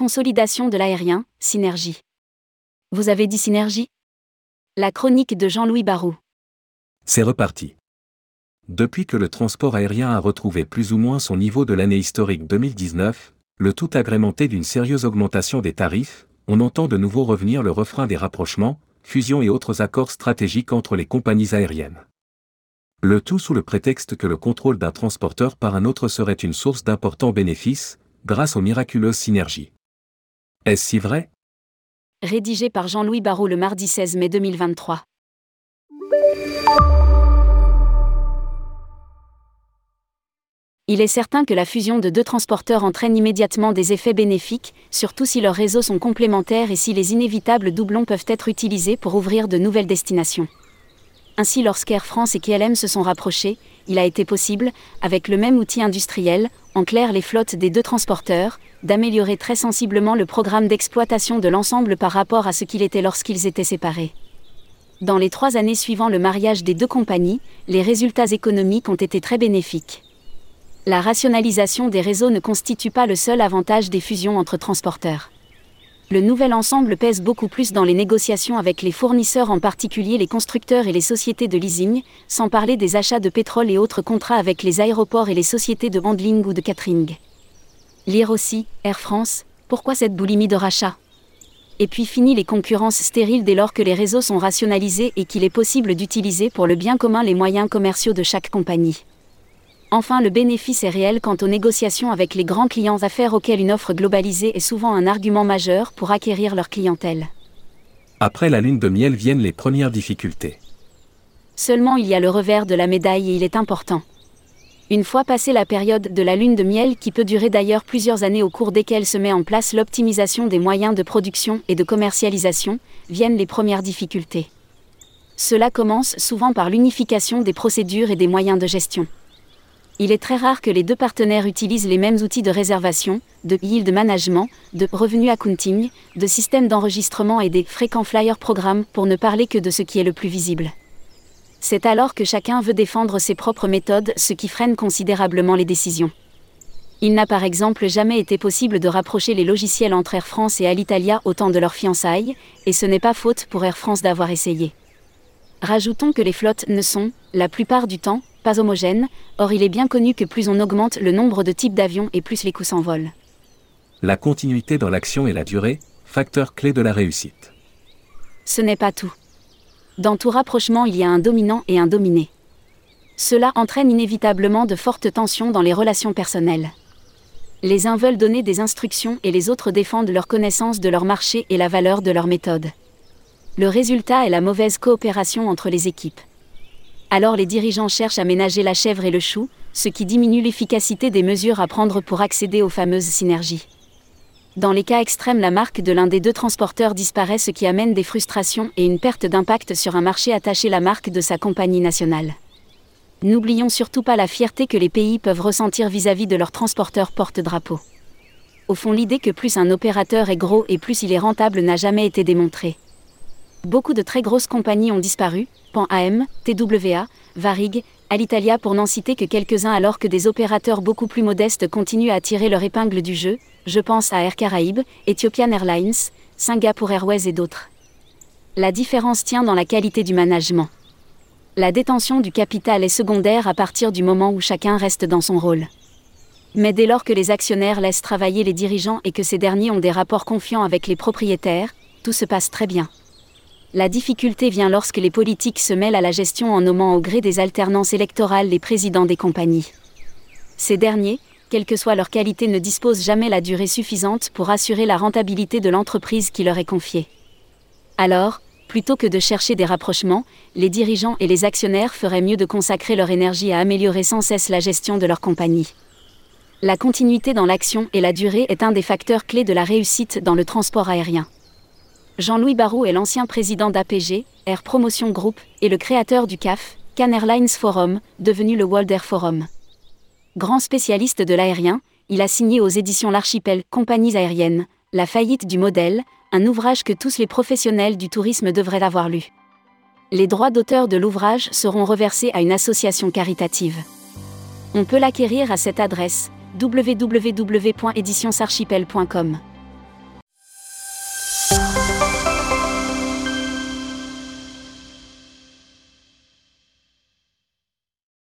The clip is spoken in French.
Consolidation de l'aérien, synergie. Vous avez dit synergie? La chronique de Jean-Louis Barou. C'est reparti. Depuis que le transport aérien a retrouvé plus ou moins son niveau de l'année historique 2019, le tout agrémenté d'une sérieuse augmentation des tarifs, on entend de nouveau revenir le refrain des rapprochements, fusions et autres accords stratégiques entre les compagnies aériennes. Le tout sous le prétexte que le contrôle d'un transporteur par un autre serait une source d'importants bénéfices, grâce aux miraculeuses synergies. Est-ce si vrai? Rédigé par Jean-Louis Barrault le mardi 16 mai 2023. Il est certain que la fusion de deux transporteurs entraîne immédiatement des effets bénéfiques, surtout si leurs réseaux sont complémentaires et si les inévitables doublons peuvent être utilisés pour ouvrir de nouvelles destinations. Ainsi, lorsqu'Air France et KLM se sont rapprochés, il a été possible, avec le même outil industriel, en clair les flottes des deux transporteurs, d'améliorer très sensiblement le programme d'exploitation de l'ensemble par rapport à ce qu'il était lorsqu'ils étaient séparés. Dans les trois années suivant le mariage des deux compagnies, les résultats économiques ont été très bénéfiques. La rationalisation des réseaux ne constitue pas le seul avantage des fusions entre transporteurs. Le nouvel ensemble pèse beaucoup plus dans les négociations avec les fournisseurs, en particulier les constructeurs et les sociétés de leasing, sans parler des achats de pétrole et autres contrats avec les aéroports et les sociétés de handling ou de catering. Lire aussi, Air France, pourquoi cette boulimie de rachat? Et puis fini les concurrences stériles dès lors que les réseaux sont rationalisés et qu'il est possible d'utiliser pour le bien commun les moyens commerciaux de chaque compagnie. Enfin, le bénéfice est réel quant aux négociations avec les grands clients d'affaires auxquels une offre globalisée est souvent un argument majeur pour acquérir leur clientèle. Après la lune de miel viennent les premières difficultés. Seulement il y a le revers de la médaille et il est important. Une fois passée la période de la lune de miel qui peut durer d'ailleurs plusieurs années au cours desquelles se met en place l'optimisation des moyens de production et de commercialisation, viennent les premières difficultés. Cela commence souvent par l'unification des procédures et des moyens de gestion il est très rare que les deux partenaires utilisent les mêmes outils de réservation, de yield management, de revenu accounting, de système d'enregistrement et des fréquents flyer programmes pour ne parler que de ce qui est le plus visible. C'est alors que chacun veut défendre ses propres méthodes, ce qui freine considérablement les décisions. Il n'a par exemple jamais été possible de rapprocher les logiciels entre Air France et Alitalia au temps de leur fiançailles, et ce n'est pas faute pour Air France d'avoir essayé. Rajoutons que les flottes ne sont, la plupart du temps, pas homogène, or il est bien connu que plus on augmente le nombre de types d'avions et plus les coûts s'envolent. La continuité dans l'action et la durée, facteur clé de la réussite. Ce n'est pas tout. Dans tout rapprochement, il y a un dominant et un dominé. Cela entraîne inévitablement de fortes tensions dans les relations personnelles. Les uns veulent donner des instructions et les autres défendent leur connaissance de leur marché et la valeur de leur méthode. Le résultat est la mauvaise coopération entre les équipes alors les dirigeants cherchent à ménager la chèvre et le chou, ce qui diminue l'efficacité des mesures à prendre pour accéder aux fameuses synergies. Dans les cas extrêmes, la marque de l'un des deux transporteurs disparaît, ce qui amène des frustrations et une perte d'impact sur un marché attaché à la marque de sa compagnie nationale. N'oublions surtout pas la fierté que les pays peuvent ressentir vis-à-vis de leurs transporteurs porte-drapeau. Au fond, l'idée que plus un opérateur est gros et plus il est rentable n'a jamais été démontrée. Beaucoup de très grosses compagnies ont disparu, Pan AM, TWA, Varig, Alitalia pour n'en citer que quelques-uns alors que des opérateurs beaucoup plus modestes continuent à tirer leur épingle du jeu, je pense à Air Caraïbes, Ethiopian Airlines, Singapore Airways et d'autres. La différence tient dans la qualité du management. La détention du capital est secondaire à partir du moment où chacun reste dans son rôle. Mais dès lors que les actionnaires laissent travailler les dirigeants et que ces derniers ont des rapports confiants avec les propriétaires, tout se passe très bien. La difficulté vient lorsque les politiques se mêlent à la gestion en nommant au gré des alternances électorales les présidents des compagnies. Ces derniers, quelle que soit leur qualité, ne disposent jamais la durée suffisante pour assurer la rentabilité de l'entreprise qui leur est confiée. Alors, plutôt que de chercher des rapprochements, les dirigeants et les actionnaires feraient mieux de consacrer leur énergie à améliorer sans cesse la gestion de leur compagnie. La continuité dans l'action et la durée est un des facteurs clés de la réussite dans le transport aérien. Jean-Louis Barrault est l'ancien président d'APG, Air Promotion Group, et le créateur du CAF, Can Airlines Forum, devenu le World Air Forum. Grand spécialiste de l'aérien, il a signé aux éditions L'Archipel Compagnies aériennes, La faillite du modèle, un ouvrage que tous les professionnels du tourisme devraient avoir lu. Les droits d'auteur de l'ouvrage seront reversés à une association caritative. On peut l'acquérir à cette adresse www.éditionsarchipel.com.